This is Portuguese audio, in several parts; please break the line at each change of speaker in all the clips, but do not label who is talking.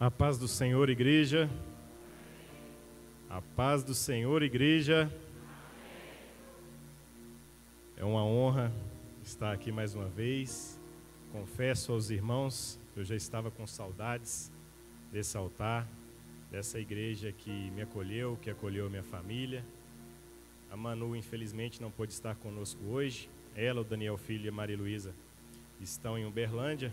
A paz do Senhor, igreja. A paz do Senhor, igreja. É uma honra estar aqui mais uma vez. Confesso aos irmãos que eu já estava com saudades desse altar, dessa igreja que me acolheu, que acolheu minha família. A Manu, infelizmente, não pôde estar conosco hoje. Ela, o Daniel Filho e a Maria Luísa estão em Uberlândia.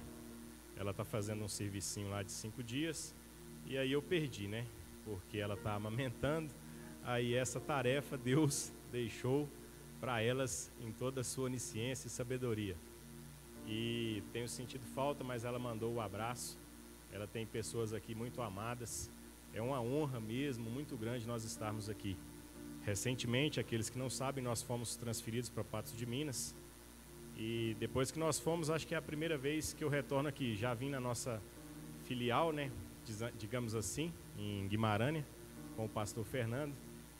Ela está fazendo um servicinho lá de cinco dias. E aí eu perdi, né? Porque ela está amamentando. Aí essa tarefa Deus deixou para elas em toda a sua onisciência e sabedoria. E tenho sentido falta, mas ela mandou o abraço. Ela tem pessoas aqui muito amadas. É uma honra mesmo, muito grande nós estarmos aqui. Recentemente, aqueles que não sabem, nós fomos transferidos para Patos de Minas. E depois que nós fomos, acho que é a primeira vez que eu retorno aqui. Já vim na nossa filial, né, digamos assim, em Guimarães, com o pastor Fernando.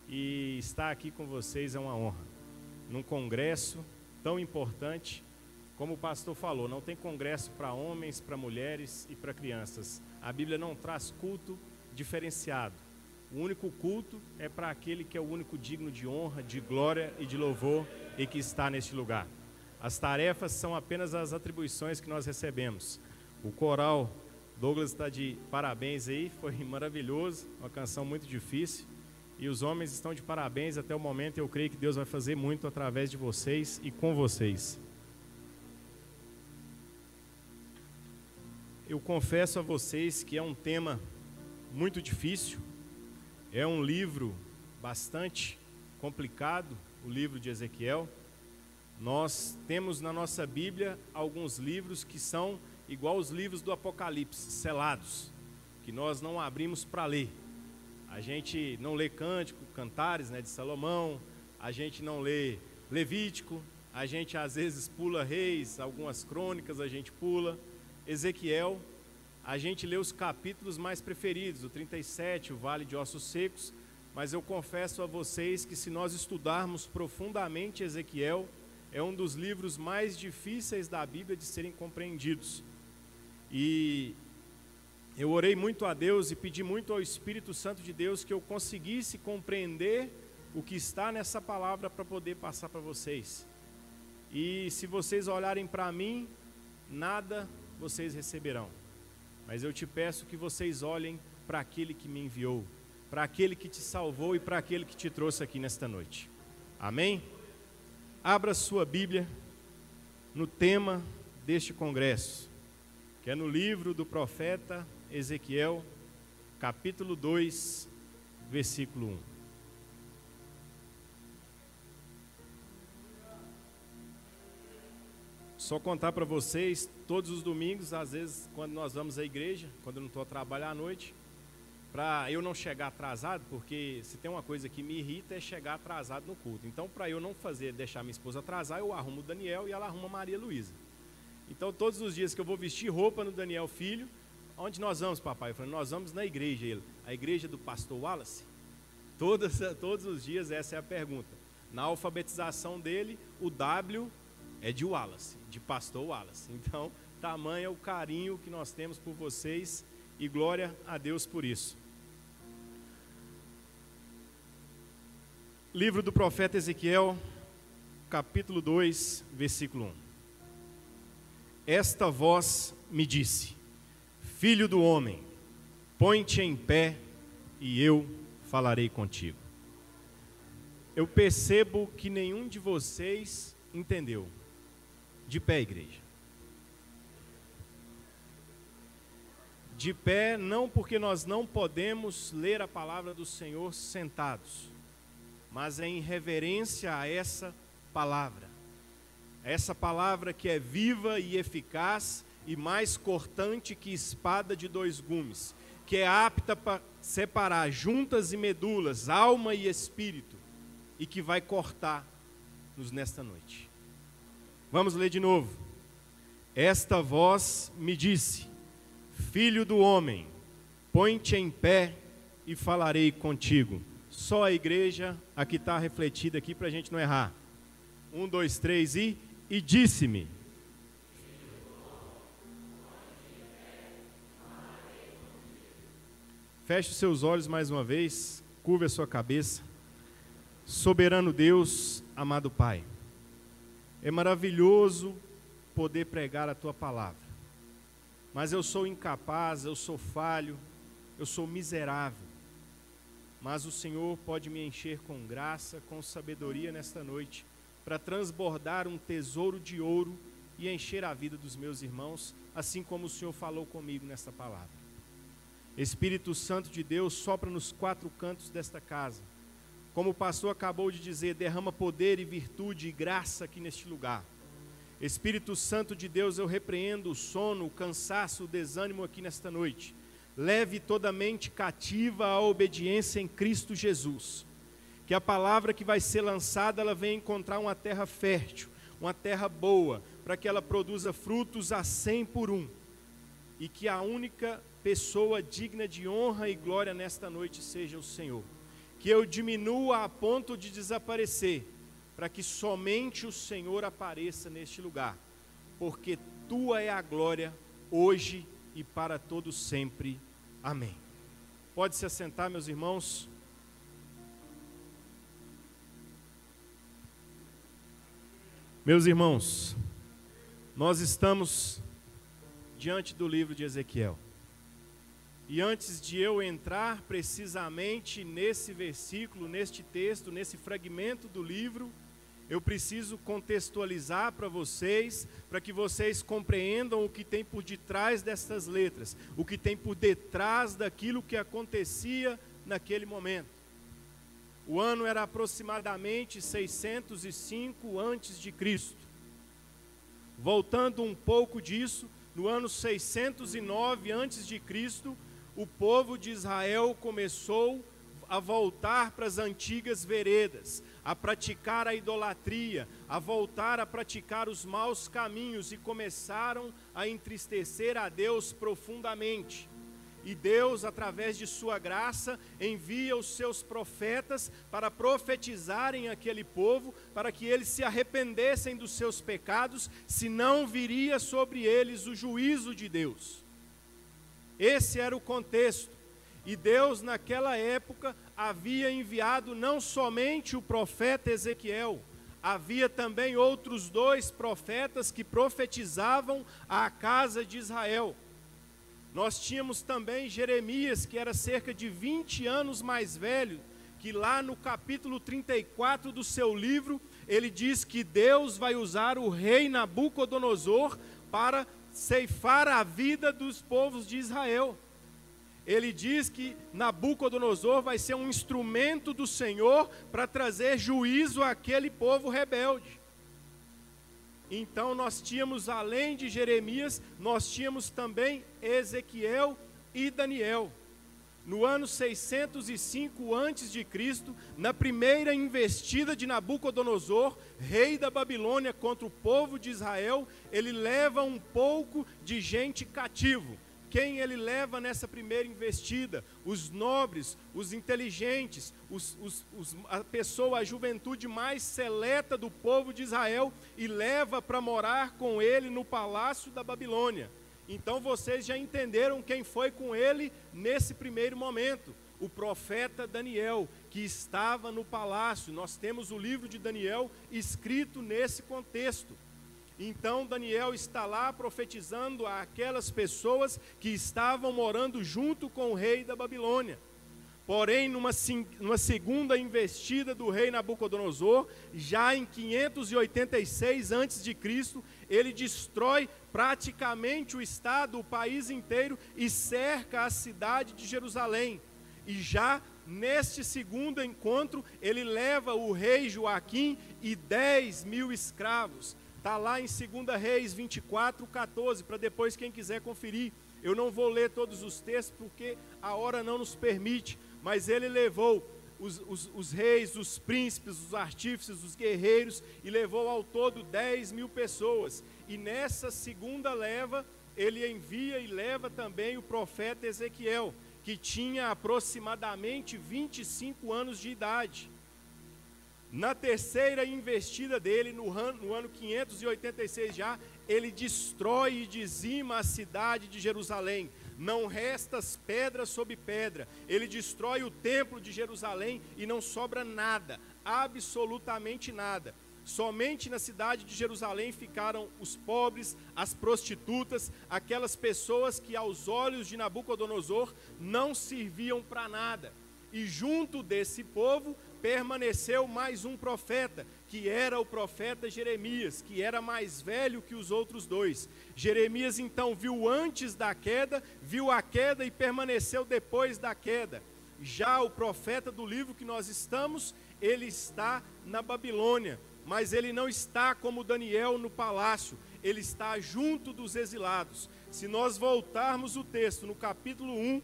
E estar aqui com vocês é uma honra. Num congresso tão importante, como o pastor falou, não tem congresso para homens, para mulheres e para crianças. A Bíblia não traz culto diferenciado. O único culto é para aquele que é o único digno de honra, de glória e de louvor e que está neste lugar. As tarefas são apenas as atribuições que nós recebemos. O coral Douglas está de parabéns aí, foi maravilhoso, uma canção muito difícil. E os homens estão de parabéns até o momento. Eu creio que Deus vai fazer muito através de vocês e com vocês. Eu confesso a vocês que é um tema muito difícil, é um livro bastante complicado, o livro de Ezequiel. Nós temos na nossa Bíblia alguns livros que são igual os livros do Apocalipse, selados, que nós não abrimos para ler. A gente não lê Cântico, Cantares, né, de Salomão, a gente não lê Levítico, a gente às vezes pula Reis, algumas crônicas a gente pula, Ezequiel, a gente lê os capítulos mais preferidos, o 37, o Vale de Ossos Secos, mas eu confesso a vocês que se nós estudarmos profundamente Ezequiel, é um dos livros mais difíceis da Bíblia de serem compreendidos. E eu orei muito a Deus e pedi muito ao Espírito Santo de Deus que eu conseguisse compreender o que está nessa palavra para poder passar para vocês. E se vocês olharem para mim, nada vocês receberão. Mas eu te peço que vocês olhem para aquele que me enviou, para aquele que te salvou e para aquele que te trouxe aqui nesta noite. Amém? Abra sua Bíblia no tema deste congresso, que é no livro do profeta Ezequiel, capítulo 2, versículo 1. Só contar para vocês, todos os domingos, às vezes, quando nós vamos à igreja, quando eu não estou a trabalhar à noite, para eu não chegar atrasado, porque se tem uma coisa que me irrita é chegar atrasado no culto. Então, para eu não fazer, deixar minha esposa atrasar, eu arrumo o Daniel e ela arruma a Maria Luísa. Então, todos os dias que eu vou vestir roupa no Daniel Filho, onde nós vamos, papai? Eu falei, nós vamos na igreja. Ele, a igreja do pastor Wallace? Todos, todos os dias essa é a pergunta. Na alfabetização dele, o W é de Wallace, de pastor Wallace. Então, tamanho é o carinho que nós temos por vocês e glória a Deus por isso. Livro do profeta Ezequiel, capítulo 2, versículo 1. Esta voz me disse: Filho do homem, põe-te em pé e eu falarei contigo. Eu percebo que nenhum de vocês entendeu. De pé, igreja. De pé, não porque nós não podemos ler a palavra do Senhor sentados, mas em reverência a essa palavra. Essa palavra que é viva e eficaz e mais cortante que espada de dois gumes, que é apta para separar juntas e medulas, alma e espírito, e que vai cortar-nos nesta noite. Vamos ler de novo. Esta voz me disse: Filho do homem, põe-te em pé e falarei contigo. Só a igreja, aqui está refletida aqui para a gente não errar. Um, dois, três e. E disse-me. Feche os seus olhos mais uma vez, curva a sua cabeça. Soberano Deus, amado Pai, é maravilhoso poder pregar a tua palavra, mas eu sou incapaz, eu sou falho, eu sou miserável. Mas o Senhor pode me encher com graça, com sabedoria nesta noite, para transbordar um tesouro de ouro e encher a vida dos meus irmãos, assim como o Senhor falou comigo nesta palavra. Espírito Santo de Deus sopra nos quatro cantos desta casa. Como o pastor acabou de dizer, derrama poder e virtude e graça aqui neste lugar. Espírito Santo de Deus, eu repreendo o sono, o cansaço, o desânimo aqui nesta noite. Leve toda a mente cativa à obediência em Cristo Jesus. Que a palavra que vai ser lançada, ela venha encontrar uma terra fértil, uma terra boa, para que ela produza frutos a cem por um. E que a única pessoa digna de honra e glória nesta noite seja o Senhor. Que eu diminua a ponto de desaparecer, para que somente o Senhor apareça neste lugar, porque tua é a glória hoje e para todo sempre. Amém. Pode se assentar, meus irmãos. Meus irmãos, nós estamos diante do livro de Ezequiel. E antes de eu entrar precisamente nesse versículo, neste texto, nesse fragmento do livro, eu preciso contextualizar para vocês, para que vocês compreendam o que tem por detrás dessas letras, o que tem por detrás daquilo que acontecia naquele momento. O ano era aproximadamente 605 antes de Cristo. Voltando um pouco disso, no ano 609 antes de Cristo, o povo de Israel começou a voltar para as antigas veredas, a praticar a idolatria, a voltar a praticar os maus caminhos e começaram a entristecer a Deus profundamente. E Deus, através de Sua graça, envia os seus profetas para profetizarem aquele povo, para que eles se arrependessem dos seus pecados, senão viria sobre eles o juízo de Deus. Esse era o contexto. E Deus, naquela época, havia enviado não somente o profeta Ezequiel, havia também outros dois profetas que profetizavam à casa de Israel. Nós tínhamos também Jeremias, que era cerca de 20 anos mais velho, que lá no capítulo 34 do seu livro, ele diz que Deus vai usar o rei Nabucodonosor para ceifar a vida dos povos de Israel. Ele diz que Nabucodonosor vai ser um instrumento do Senhor para trazer juízo àquele povo rebelde. Então nós tínhamos, além de Jeremias, nós tínhamos também Ezequiel e Daniel. No ano 605 a.C., na primeira investida de Nabucodonosor, rei da Babilônia, contra o povo de Israel, ele leva um pouco de gente cativo. Quem ele leva nessa primeira investida? Os nobres, os inteligentes, os, os, os, a pessoa, a juventude mais seleta do povo de Israel e leva para morar com ele no palácio da Babilônia. Então vocês já entenderam quem foi com ele nesse primeiro momento. O profeta Daniel, que estava no palácio. Nós temos o livro de Daniel escrito nesse contexto. Então Daniel está lá profetizando àquelas pessoas que estavam morando junto com o rei da Babilônia. Porém, numa, numa, segunda investida do rei Nabucodonosor, já em 586 a.C., ele destrói praticamente o estado, o país inteiro e cerca a cidade de Jerusalém. E já neste segundo encontro, ele leva o rei Joaquim e 10 mil escravos. Está lá em 2 Reis 24, 14, para depois quem quiser conferir. Eu não vou ler todos os textos porque a hora não nos permite, mas ele levou os, os, os, reis, os príncipes, os artífices, os guerreiros, e levou ao todo 10 mil pessoas. E nessa segunda leva, ele envia e leva também o profeta Ezequiel, que tinha aproximadamente 25 anos de idade. Na terceira investida dele, no ano, no ano 586 já, ele destrói e dizima a cidade de Jerusalém não restas pedra sobre pedra. Ele destrói o templo de Jerusalém e não sobra nada, absolutamente nada. Somente na cidade de Jerusalém ficaram os pobres, as prostitutas, aquelas pessoas que aos olhos de Nabucodonosor não serviam para nada. E junto desse povo permaneceu mais um profeta, que era o profeta Jeremias, que era mais velho que os outros dois. Jeremias então viu antes da queda, viu a queda e permaneceu depois da queda. Já o profeta do livro que nós estamos, ele está na Babilônia mas ele não está como Daniel no palácio, ele está junto dos exilados. Se nós voltarmos o texto no capítulo 1,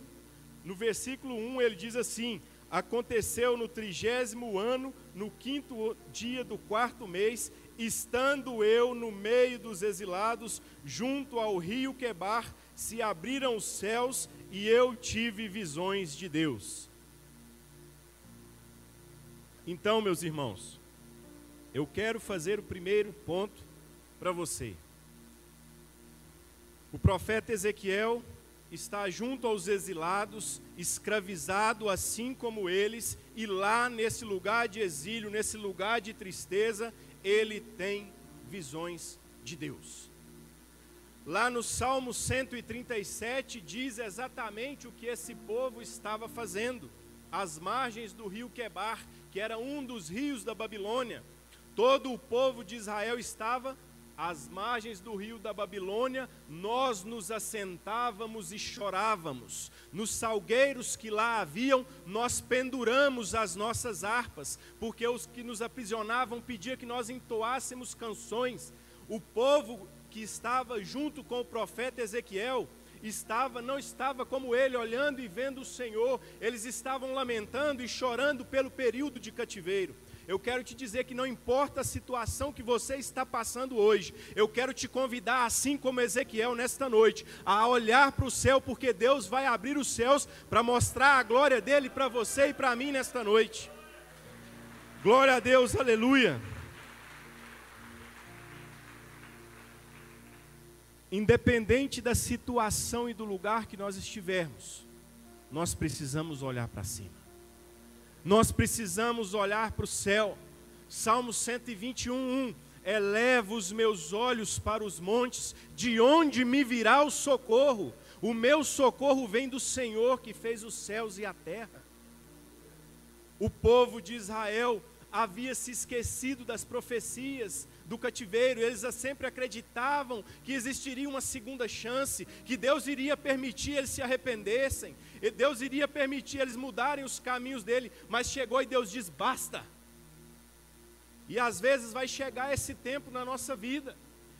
no versículo 1, ele diz assim: Aconteceu no trigésimo ano, no quinto dia do quarto mês, estando eu no meio dos exilados, junto ao rio Quebar, se abriram os céus e eu tive visões de Deus. Então, meus irmãos, eu quero fazer o primeiro ponto para você. O profeta Ezequiel está junto aos exilados, escravizado assim como eles, e lá nesse lugar de exílio, nesse lugar de tristeza, ele tem visões de Deus. Lá no Salmo 137 diz exatamente o que esse povo estava fazendo. Às margens do rio Quebar, que era um dos rios da Babilônia, Todo o povo de Israel estava às margens do rio da Babilônia, nós nos assentávamos e chorávamos. Nos salgueiros que lá haviam, nós penduramos as nossas harpas, porque os que nos aprisionavam pediam que nós entoássemos canções. O povo que estava junto com o profeta Ezequiel, estava, não estava como ele, olhando e vendo o Senhor, eles estavam lamentando e chorando pelo período de cativeiro. Eu quero te dizer que não importa a situação que você está passando hoje, eu quero te convidar, assim como Ezequiel nesta noite, a olhar para o céu, porque Deus vai abrir os céus para mostrar a glória dele para você e para mim nesta noite. Glória a Deus, aleluia. Independente da situação e do lugar que nós estivermos, nós precisamos olhar para cima. Nós precisamos olhar para o céu. Salmo 121, 1. Eleva os meus olhos para os montes, de onde me virá o socorro? O meu socorro vem do Senhor que fez os céus e a terra. O povo de Israel havia se esquecido das profecias do cativeiro, eles sempre acreditavam que existiria uma segunda chance, que Deus iria permitir eles se arrependessem, e Deus iria permitir eles mudarem os caminhos dele, mas chegou e Deus diz: basta. E às vezes vai chegar esse tempo na nossa vida.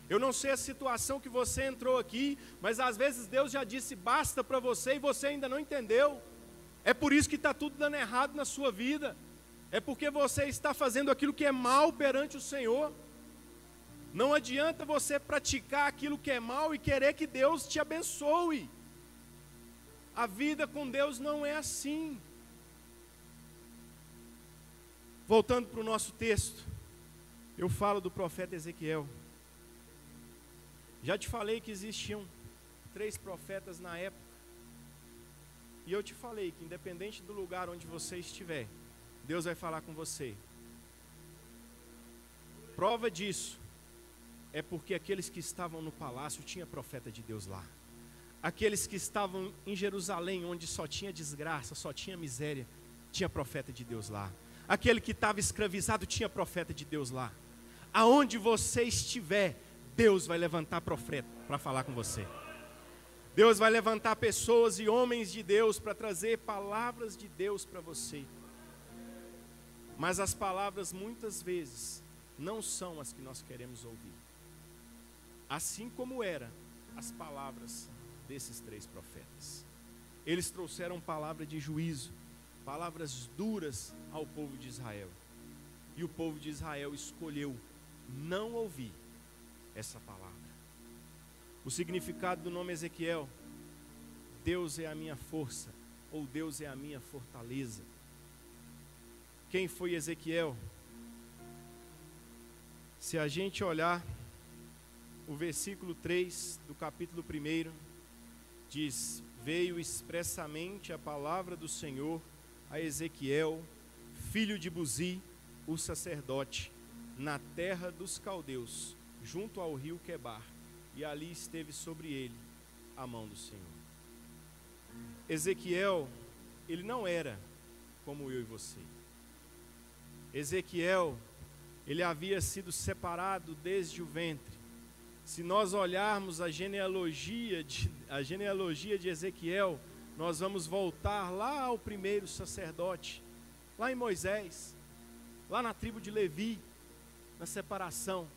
Eu não sei a situação que você entrou aqui, mas às vezes Deus já disse basta para você e você ainda não entendeu. É por isso que está tudo dando errado na sua vida. É porque você está fazendo aquilo que é mal perante o Senhor. Não adianta você praticar aquilo que é mal e querer que Deus te abençoe. A vida com Deus não é assim. Voltando para o nosso texto, eu falo do profeta Ezequiel. Já te falei que existiam três profetas na época. E eu te falei que, independente do lugar onde você estiver, Deus vai falar com você. Prova disso é porque aqueles que estavam no palácio tinha profeta de Deus lá. Aqueles que estavam em Jerusalém, onde só tinha desgraça, só tinha miséria, tinha profeta de Deus lá. Aquele que estava escravizado tinha profeta de Deus lá. Aonde você estiver, Deus vai levantar profeta para falar com você. Deus vai levantar pessoas e homens de Deus para trazer palavras de Deus para você. Mas as palavras muitas vezes não são as que nós queremos ouvir assim como eram as palavras desses três profetas. Eles trouxeram palavra de juízo, palavras duras ao povo de Israel. E o povo de Israel escolheu não ouvir essa palavra. O significado do nome Ezequiel, Deus é a minha força, ou Deus é a minha fortaleza. Quem foi Ezequiel? Se a gente olhar o versículo 3 do capítulo 1 diz: veio expressamente a palavra do Senhor a Ezequiel, filho de Buzi, o sacerdote, na terra dos caldeus, junto ao rio Quebar, e ali esteve sobre ele a mão do Senhor. Ezequiel, ele não era como eu e você. Ezequiel, ele havia sido separado desde o ventre. Se nós olharmos a genealogia de, a genealogia de Ezequiel, nós vamos voltar lá ao primeiro sacerdote, lá em Moisés, lá na tribo de Levi, na separação.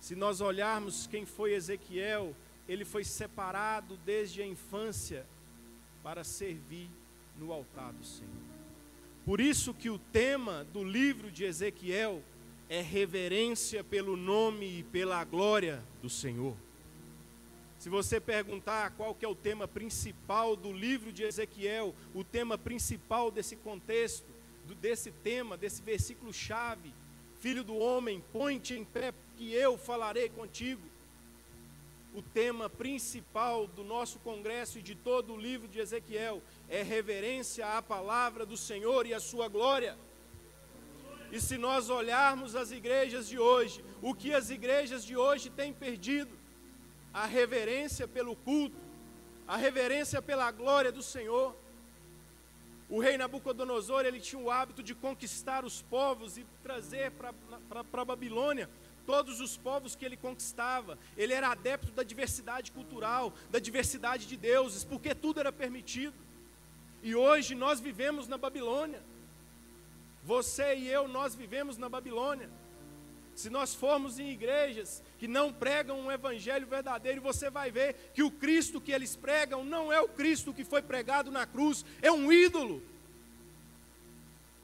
Se nós olharmos quem foi Ezequiel, ele foi separado desde a infância para servir no altar do Senhor. Por isso que o tema do livro de Ezequiel é reverência pelo nome e pela glória do Senhor. Se você perguntar qual que é o tema principal do livro de Ezequiel, o tema principal desse contexto, desse tema, desse versículo chave, filho do homem, põe-te em pé, que eu falarei contigo. O tema principal do nosso congresso e de todo o livro de Ezequiel é reverência à palavra do Senhor e à sua glória. E se nós olharmos as igrejas de hoje, o que as igrejas de hoje têm perdido? A reverência pelo culto, a reverência pela glória do Senhor. O rei Nabucodonosor, ele tinha o hábito de conquistar os povos e trazer para a Babilônia todos os povos que ele conquistava. Ele era adepto da diversidade cultural, da diversidade de deuses, porque tudo era permitido. E hoje nós vivemos na Babilônia. Você e eu, nós vivemos na Babilônia. Se nós formos em igrejas que não pregam um evangelho verdadeiro, você vai ver que o Cristo que eles pregam não é o Cristo que foi pregado na cruz, é um ídolo.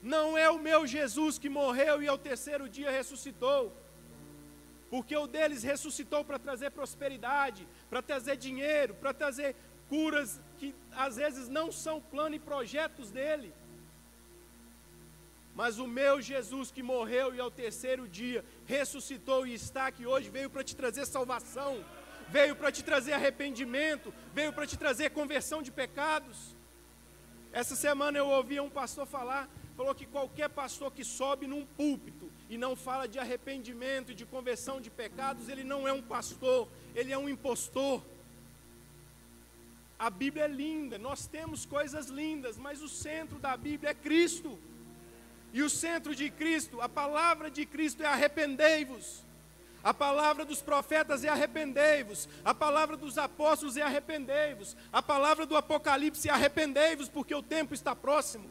Não é o meu Jesus que morreu e ao terceiro dia ressuscitou. Porque o deles ressuscitou para trazer prosperidade, para trazer dinheiro, para trazer curas que às vezes não são plano e projetos dele. Mas o meu Jesus que morreu e ao terceiro dia ressuscitou e está aqui hoje, veio para te trazer salvação, veio para te trazer arrependimento, veio para te trazer conversão de pecados. Essa semana eu ouvi um pastor falar, falou que qualquer pastor que sobe num púlpito e não fala de arrependimento e de conversão de pecados, ele não é um pastor, ele é um impostor. A Bíblia é linda, nós temos coisas lindas, mas o centro da Bíblia é Cristo. E o centro de Cristo, a palavra de Cristo é arrependei-vos. A palavra dos profetas é arrependei-vos. A palavra dos apóstolos é arrependei-vos. A palavra do Apocalipse é arrependei-vos, porque o tempo está próximo.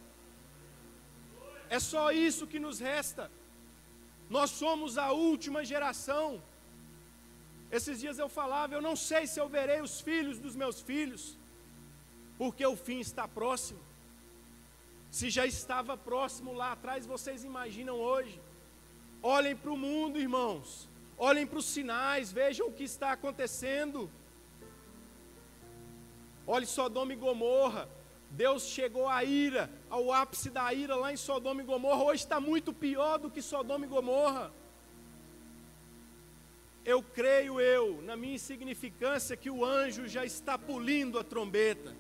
É só isso que nos resta. Nós somos a última geração. Esses dias eu falava, eu não sei se eu verei os filhos dos meus filhos, porque o fim está próximo. Se já estava próximo lá atrás, vocês imaginam hoje? Olhem para o mundo, irmãos. Olhem para os sinais, vejam o que está acontecendo. Olhe Sodoma e Gomorra. Deus chegou à ira, ao ápice da ira lá em Sodoma e Gomorra. Hoje está muito pior do que Sodoma e Gomorra. Eu creio eu, na minha insignificância, que o anjo já está pulindo a trombeta.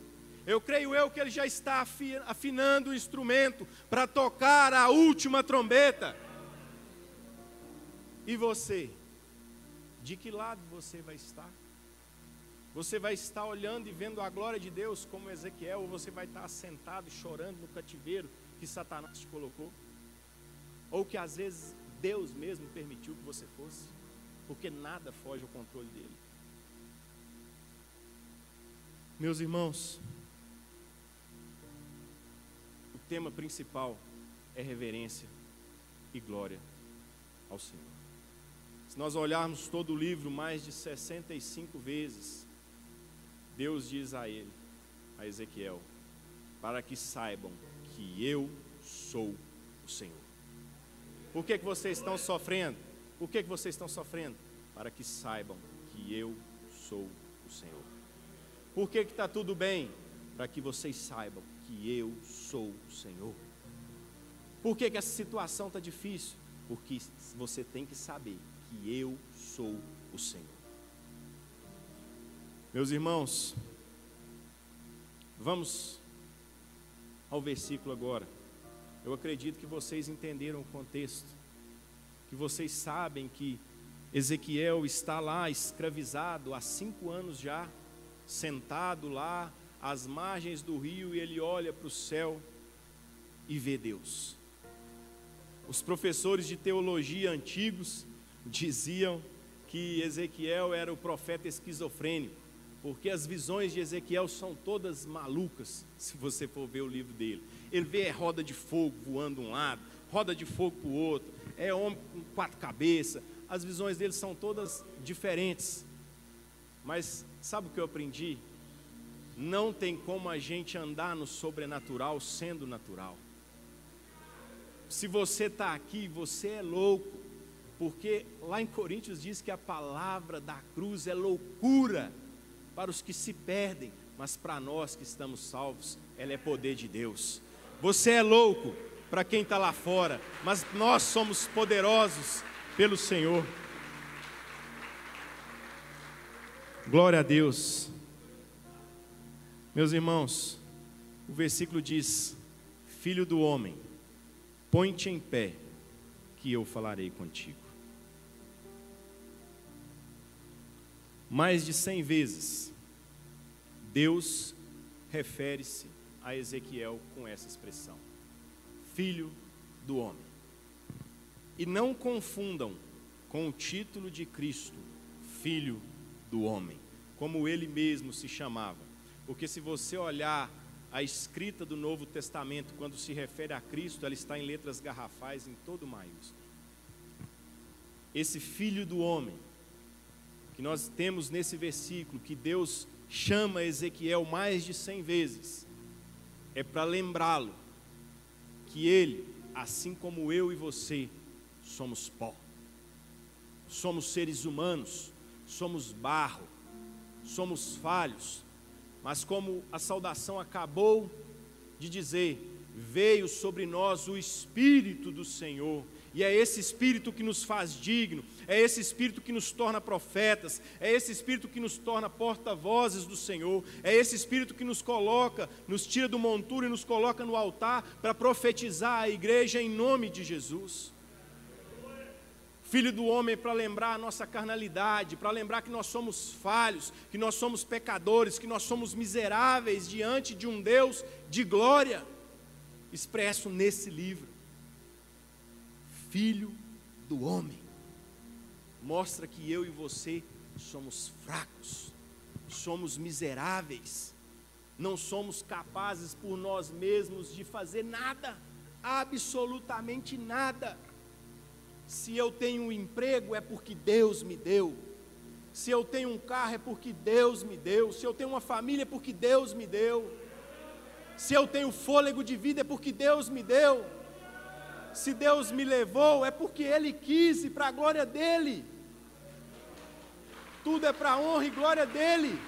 Eu creio eu que ele já está afinando o instrumento para tocar a última trombeta. E você? De que lado você vai estar? Você vai estar olhando e vendo a glória de Deus como Ezequiel, ou você vai estar sentado chorando no cativeiro que Satanás te colocou? Ou que às vezes Deus mesmo permitiu que você fosse? Porque nada foge ao controle dele. Meus irmãos, tema principal é reverência e glória ao Senhor. Se nós olharmos todo o livro mais de 65 vezes, Deus diz a ele, a Ezequiel, para que saibam que eu sou o Senhor. Por que, que vocês estão sofrendo? Por que, que vocês estão sofrendo? Para que saibam que eu sou o Senhor. Por que está tudo bem? Para que vocês saibam que eu sou o Senhor. Por que, que essa situação está difícil? Porque você tem que saber que eu sou o Senhor. Meus irmãos, Vamos ao versículo agora. Eu acredito que vocês entenderam o contexto, que vocês sabem que Ezequiel está lá escravizado há cinco anos já, sentado lá às margens do rio e ele olha para o céu e vê Deus. Os professores de teologia antigos diziam que Ezequiel era o profeta esquizofrênico, porque as visões de Ezequiel são todas malucas, se você for ver o livro dele. Ele vê roda de fogo voando um lado, roda de fogo para o outro, é homem com quatro cabeças. As visões dele são todas diferentes. Mas sabe o que eu aprendi? Não tem como a gente andar no sobrenatural sendo natural. Se você está aqui, você é louco, porque lá em Coríntios diz que a palavra da cruz é loucura para os que se perdem, mas para nós que estamos salvos, ela é poder de Deus. Você é louco para quem está lá fora, mas nós somos poderosos pelo Senhor. Glória a Deus. Meus irmãos, o versículo diz: Filho do homem, põe-te em pé, que eu falarei contigo. Mais de cem vezes, Deus refere-se a Ezequiel com essa expressão: Filho do homem. E não confundam com o título de Cristo, Filho do homem, como ele mesmo se chamava porque se você olhar a escrita do Novo Testamento, quando se refere a Cristo, ela está em letras garrafais em todo maiúsculo. Esse filho do homem, que nós temos nesse versículo, que Deus chama Ezequiel mais de cem vezes, é para lembrá-lo que ele, assim como eu e você, somos pó, somos seres humanos, somos barro, somos falhos, mas como a saudação acabou de dizer, veio sobre nós o Espírito do Senhor, e é esse Espírito que nos faz digno, é esse Espírito que nos torna profetas, é esse Espírito que nos torna porta-vozes do Senhor, é esse Espírito que nos coloca, nos tira do monturo e nos coloca no altar para profetizar a igreja em nome de Jesus filho do homem para lembrar a nossa carnalidade, para lembrar que nós somos falhos, que nós somos pecadores, que nós somos miseráveis diante de um Deus de glória, expresso nesse livro. Filho do homem, mostra que eu e você somos fracos, somos miseráveis, não somos capazes por nós mesmos de fazer nada, absolutamente nada se eu tenho um emprego, é porque Deus me deu. Se eu tenho um carro, é porque Deus me deu. Se eu tenho uma família, é porque Deus me deu. Se eu tenho fôlego de vida, é porque Deus me deu. Se Deus me levou, é porque Ele quis e para a glória dEle. Tudo é para a honra e glória dEle.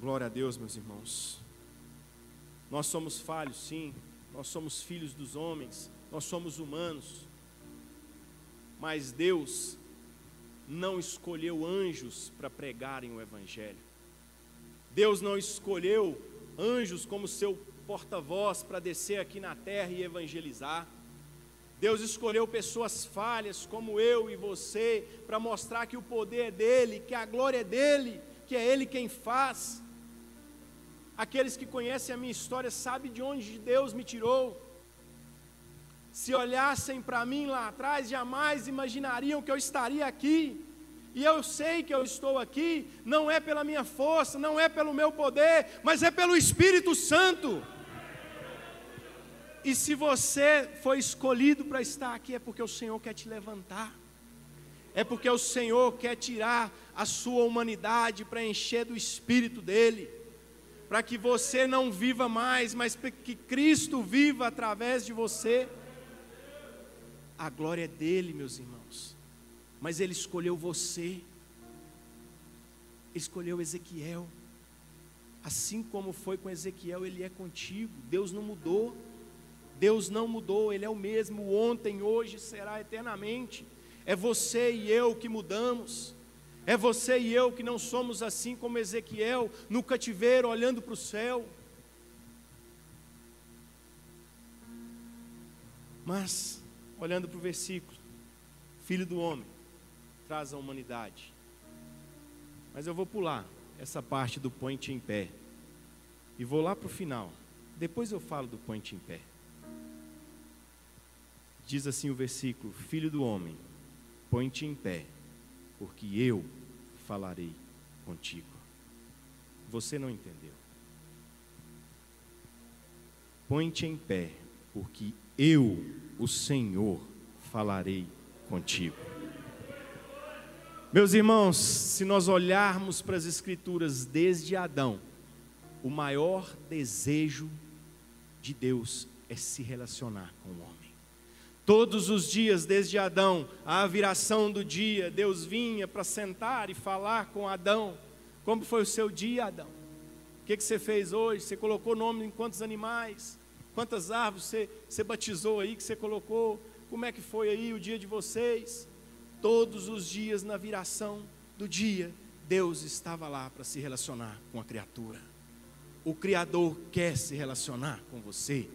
Glória a Deus, meus irmãos. Nós somos falhos, sim, nós somos filhos dos homens, nós somos humanos, mas Deus não escolheu anjos para pregarem o Evangelho. Deus não escolheu anjos como seu porta-voz para descer aqui na terra e evangelizar. Deus escolheu pessoas falhas como eu e você para mostrar que o poder é dele, que a glória é dele, que é ele quem faz. Aqueles que conhecem a minha história sabem de onde Deus me tirou. Se olhassem para mim lá atrás, jamais imaginariam que eu estaria aqui. E eu sei que eu estou aqui, não é pela minha força, não é pelo meu poder, mas é pelo Espírito Santo. E se você foi escolhido para estar aqui, é porque o Senhor quer te levantar, é porque o Senhor quer tirar a sua humanidade para encher do Espírito dEle para que você não viva mais, mas que Cristo viva através de você. A glória é dele, meus irmãos. Mas ele escolheu você. Escolheu Ezequiel. Assim como foi com Ezequiel, ele é contigo. Deus não mudou. Deus não mudou, ele é o mesmo ontem, hoje, será eternamente. É você e eu que mudamos. É você e eu que não somos assim como Ezequiel, no cativeiro, olhando para o céu. Mas, olhando para o versículo, Filho do homem, traz a humanidade. Mas eu vou pular essa parte do point em pé. E vou lá para o final. Depois eu falo do point em pé. Diz assim o versículo: Filho do homem, põe-te em pé, porque eu falarei contigo. Você não entendeu. Põe-te em pé, porque eu, o Senhor, falarei contigo. Meus irmãos, se nós olharmos para as Escrituras desde Adão, o maior desejo de Deus é se relacionar com o homem. Todos os dias, desde Adão, a viração do dia, Deus vinha para sentar e falar com Adão. Como foi o seu dia, Adão? O que, que você fez hoje? Você colocou nome em quantos animais? Quantas árvores você, você batizou aí que você colocou? Como é que foi aí o dia de vocês? Todos os dias, na viração do dia, Deus estava lá para se relacionar com a criatura. O Criador quer se relacionar com você.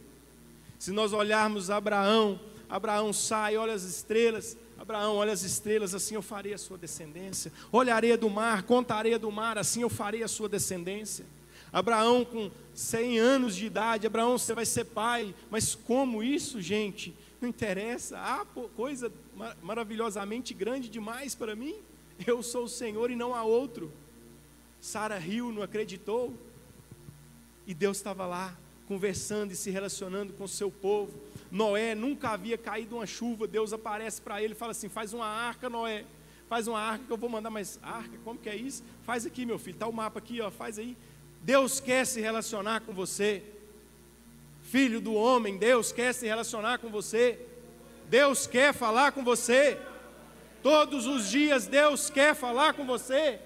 Se nós olharmos Abraão, Abraão sai, olha as estrelas. Abraão, olha as estrelas, assim eu farei a sua descendência. Olha a areia do mar, conta a areia do mar, assim eu farei a sua descendência. Abraão, com 100 anos de idade, Abraão, você vai ser pai. Mas como isso, gente? Não interessa. Ah, coisa maravilhosamente grande demais para mim. Eu sou o Senhor e não há outro. Sara riu, não acreditou. E Deus estava lá, conversando e se relacionando com o seu povo. Noé nunca havia caído uma chuva, Deus aparece para ele e fala assim: faz uma arca, Noé, faz uma arca que eu vou mandar, mas arca, como que é isso? Faz aqui, meu filho, está o mapa aqui, ó, faz aí. Deus quer se relacionar com você, filho do homem, Deus quer se relacionar com você, Deus quer falar com você, todos os dias Deus quer falar com você.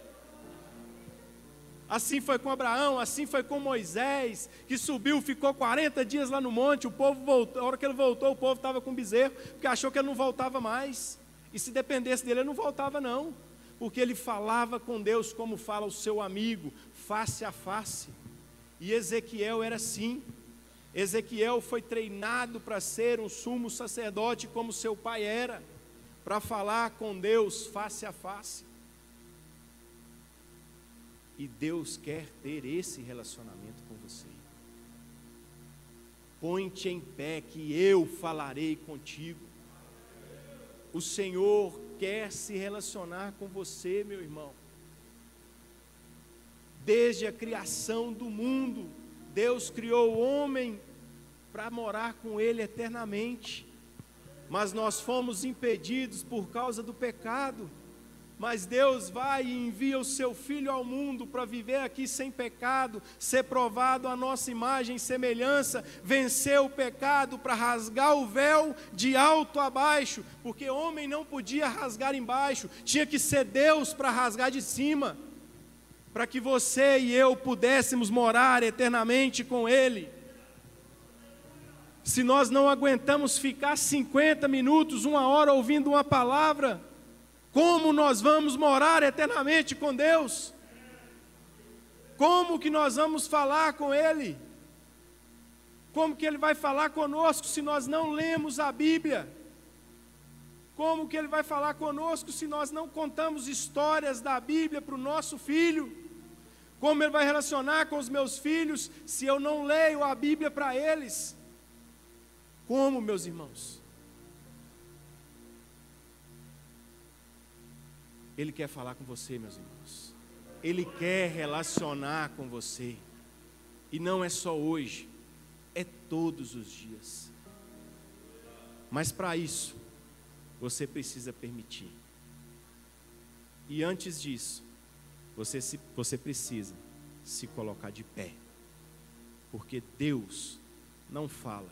Assim foi com Abraão, assim foi com Moisés, que subiu, ficou 40 dias lá no monte. O povo voltou, a hora que ele voltou, o povo estava com bezerro, porque achou que ele não voltava mais. E se dependesse dele, ele não voltava, não. Porque ele falava com Deus como fala o seu amigo, face a face. E Ezequiel era assim. Ezequiel foi treinado para ser um sumo sacerdote, como seu pai era, para falar com Deus face a face. E Deus quer ter esse relacionamento com você. Põe-te em pé, que eu falarei contigo. O Senhor quer se relacionar com você, meu irmão. Desde a criação do mundo, Deus criou o homem para morar com Ele eternamente. Mas nós fomos impedidos por causa do pecado. Mas Deus vai e envia o seu filho ao mundo para viver aqui sem pecado, ser provado a nossa imagem e semelhança, vencer o pecado para rasgar o véu de alto a baixo, porque homem não podia rasgar embaixo, tinha que ser Deus para rasgar de cima, para que você e eu pudéssemos morar eternamente com Ele. Se nós não aguentamos ficar 50 minutos, uma hora ouvindo uma palavra, como nós vamos morar eternamente com Deus? Como que nós vamos falar com Ele? Como que Ele vai falar conosco se nós não lemos a Bíblia? Como que Ele vai falar conosco se nós não contamos histórias da Bíblia para o nosso filho? Como Ele vai relacionar com os meus filhos se eu não leio a Bíblia para eles? Como, meus irmãos? Ele quer falar com você, meus irmãos. Ele quer relacionar com você. E não é só hoje, é todos os dias. Mas para isso, você precisa permitir. E antes disso, você, se, você precisa se colocar de pé. Porque Deus não fala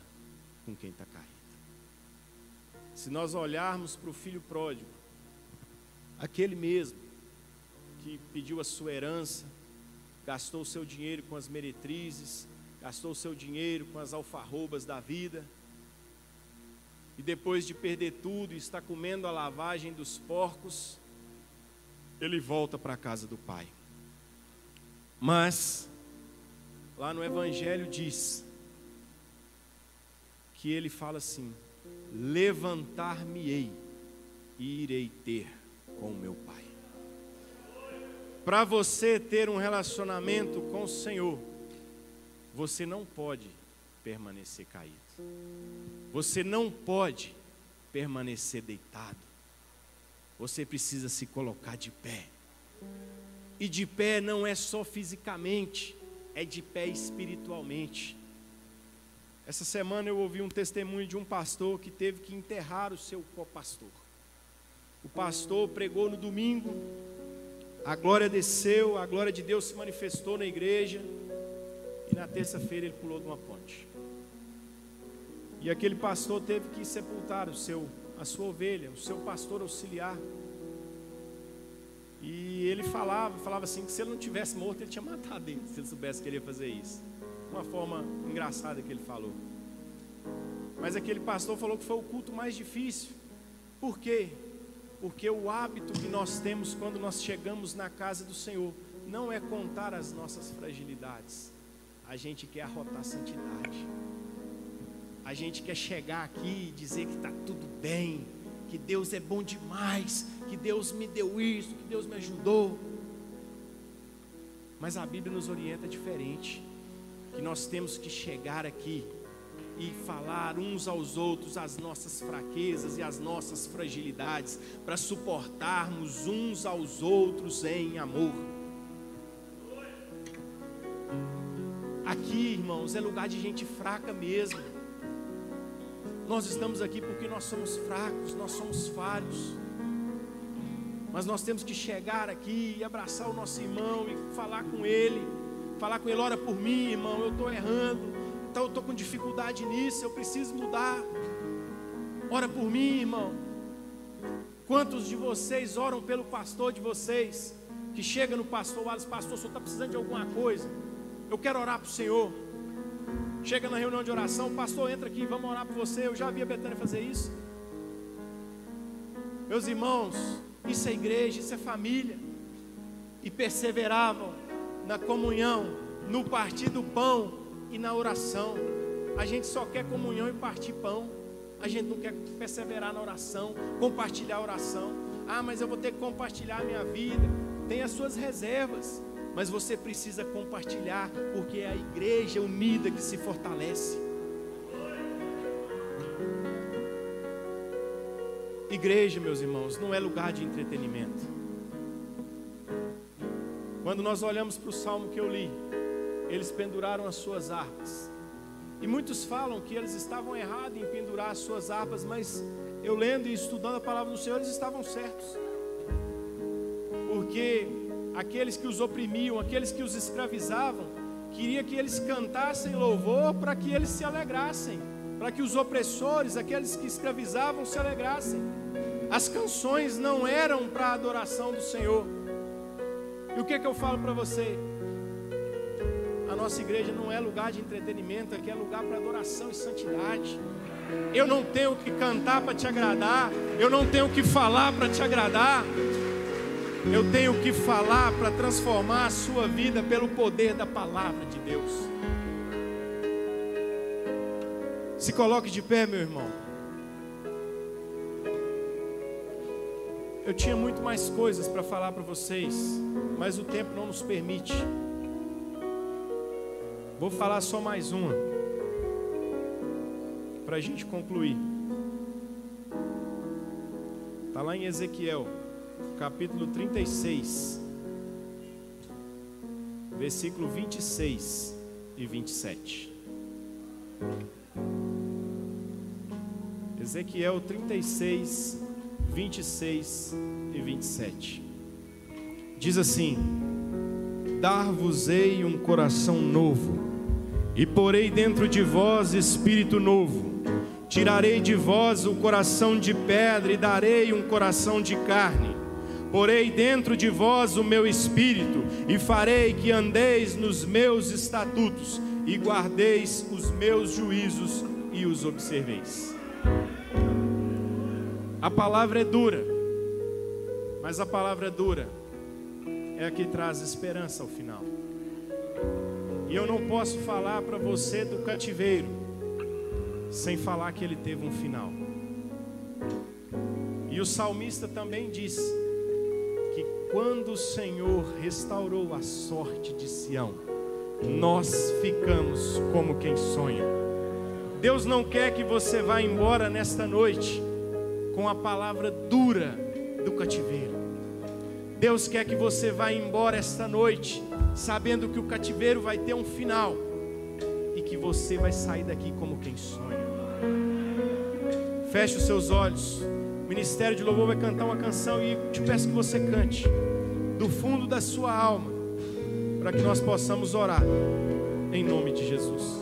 com quem está caído. Se nós olharmos para o filho pródigo, aquele mesmo que pediu a sua herança, gastou o seu dinheiro com as meretrizes, gastou o seu dinheiro com as alfarrobas da vida, e depois de perder tudo, está comendo a lavagem dos porcos, ele volta para a casa do pai. Mas, lá no Evangelho diz que ele fala assim: Levantar-me-ei e irei ter com o meu pai. Para você ter um relacionamento com o Senhor, você não pode permanecer caído. Você não pode permanecer deitado. Você precisa se colocar de pé. E de pé não é só fisicamente, é de pé espiritualmente. Essa semana eu ouvi um testemunho de um pastor que teve que enterrar o seu co-pastor. O pastor pregou no domingo, a glória desceu, a glória de Deus se manifestou na igreja, e na terça-feira ele pulou de uma ponte. E aquele pastor teve que sepultar o seu, a sua ovelha, o seu pastor auxiliar. E ele falava, falava assim, que se ele não tivesse morto, ele tinha matado ele, se ele soubesse que ele ia fazer isso. Uma forma engraçada que ele falou. Mas aquele pastor falou que foi o culto mais difícil. Por quê? Porque o hábito que nós temos quando nós chegamos na casa do Senhor não é contar as nossas fragilidades. A gente quer arrotar santidade. A gente quer chegar aqui e dizer que está tudo bem, que Deus é bom demais, que Deus me deu isso, que Deus me ajudou. Mas a Bíblia nos orienta diferente, que nós temos que chegar aqui e falar uns aos outros as nossas fraquezas e as nossas fragilidades, para suportarmos uns aos outros em amor. Aqui, irmãos, é lugar de gente fraca mesmo. Nós estamos aqui porque nós somos fracos, nós somos falhos. Mas nós temos que chegar aqui e abraçar o nosso irmão e falar com ele. Falar com ele, ora por mim, irmão, eu estou errando. Então eu estou com dificuldade nisso, eu preciso mudar. Ora por mim, irmão. Quantos de vocês oram pelo pastor de vocês? Que chega no pastor, fala, pastor, o senhor está precisando de alguma coisa? Eu quero orar para o Senhor. Chega na reunião de oração, pastor entra aqui, vamos orar por você. Eu já vi a Betânia fazer isso. Meus irmãos, isso é igreja, isso é família. E perseveravam na comunhão, no partir do pão e na oração. A gente só quer comunhão e partir pão. A gente não quer perseverar na oração, compartilhar a oração. Ah, mas eu vou ter que compartilhar a minha vida. Tem as suas reservas mas você precisa compartilhar, porque é a igreja unida que se fortalece. Igreja, meus irmãos, não é lugar de entretenimento. Quando nós olhamos para o salmo que eu li, eles penduraram as suas harpas. E muitos falam que eles estavam errados em pendurar as suas harpas, mas eu lendo e estudando a palavra do Senhor, eles estavam certos. Porque aqueles que os oprimiam, aqueles que os escravizavam, queria que eles cantassem louvor para que eles se alegrassem, para que os opressores, aqueles que escravizavam, se alegrassem. As canções não eram para a adoração do Senhor. E o que, é que eu falo para você? Nossa igreja não é lugar de entretenimento, aqui é lugar para adoração e santidade. Eu não tenho que cantar para te agradar, eu não tenho que falar para te agradar. Eu tenho que falar para transformar a sua vida pelo poder da palavra de Deus. Se coloque de pé, meu irmão. Eu tinha muito mais coisas para falar para vocês, mas o tempo não nos permite. Vou falar só mais uma, para a gente concluir. Está lá em Ezequiel capítulo 36, versículo 26 e 27. Ezequiel 36, 26 e 27. Diz assim: Dar-vos-ei um coração novo, e porei dentro de vós espírito novo. Tirarei de vós o coração de pedra e darei um coração de carne porei dentro de vós o meu espírito, e farei que andeis nos meus estatutos, e guardeis os meus juízos e os observeis. A palavra é dura, mas a palavra dura
é a que traz esperança ao final. E eu não posso falar para você do cativeiro sem falar que ele teve um final. E o salmista também disse que quando o Senhor restaurou a sorte de Sião, nós ficamos como quem sonha. Deus não quer que você vá embora nesta noite com a palavra dura do cativeiro. Deus quer que você vá embora esta noite sabendo que o cativeiro vai ter um final e que você vai sair daqui como quem sonha. Feche os seus olhos. O ministério de louvor vai cantar uma canção e te peço que você cante do fundo da sua alma para que nós possamos orar em nome de Jesus.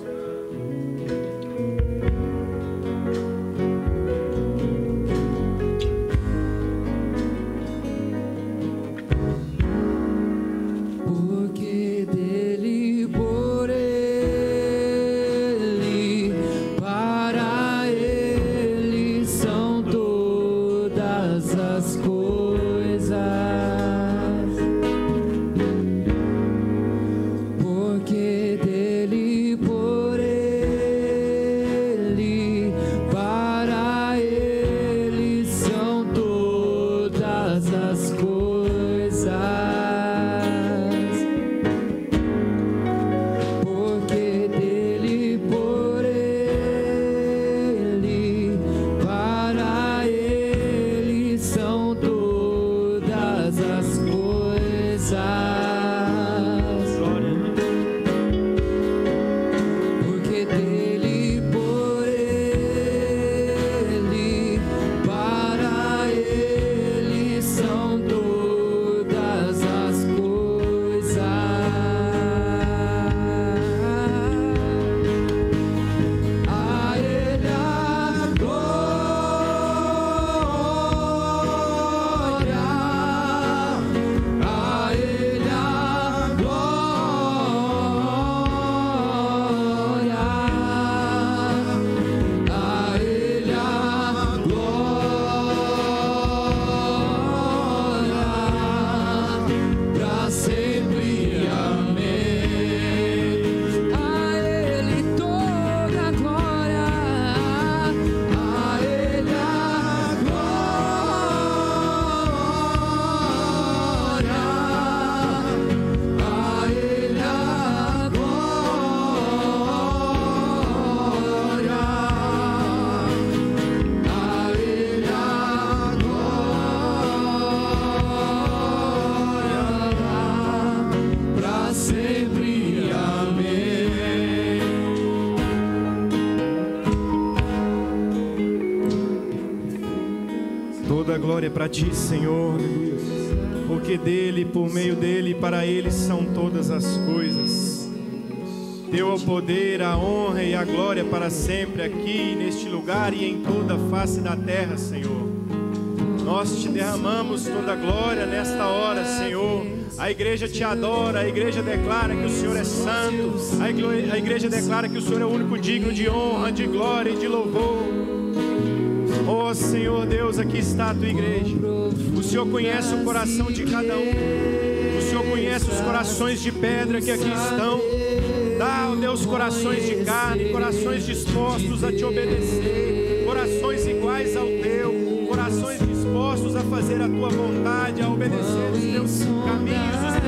Para ti, Senhor, porque dele, por meio dele, para ele são todas as coisas. Deu o poder, a honra e a glória para sempre aqui, neste lugar e em toda a face da terra, Senhor. Nós te derramamos toda a glória nesta hora, Senhor. A igreja te adora, a igreja declara que o Senhor é santo, a igreja declara que o Senhor é o único digno de honra, de glória e de louvor. Oh Senhor Deus, aqui está a tua igreja. O Senhor conhece o coração de cada um. O Senhor conhece os corações de pedra que aqui estão. Dá, oh Deus, corações de carne, corações dispostos a te obedecer, corações iguais ao teu, corações dispostos a fazer a tua vontade, a obedecer os teus caminhos, os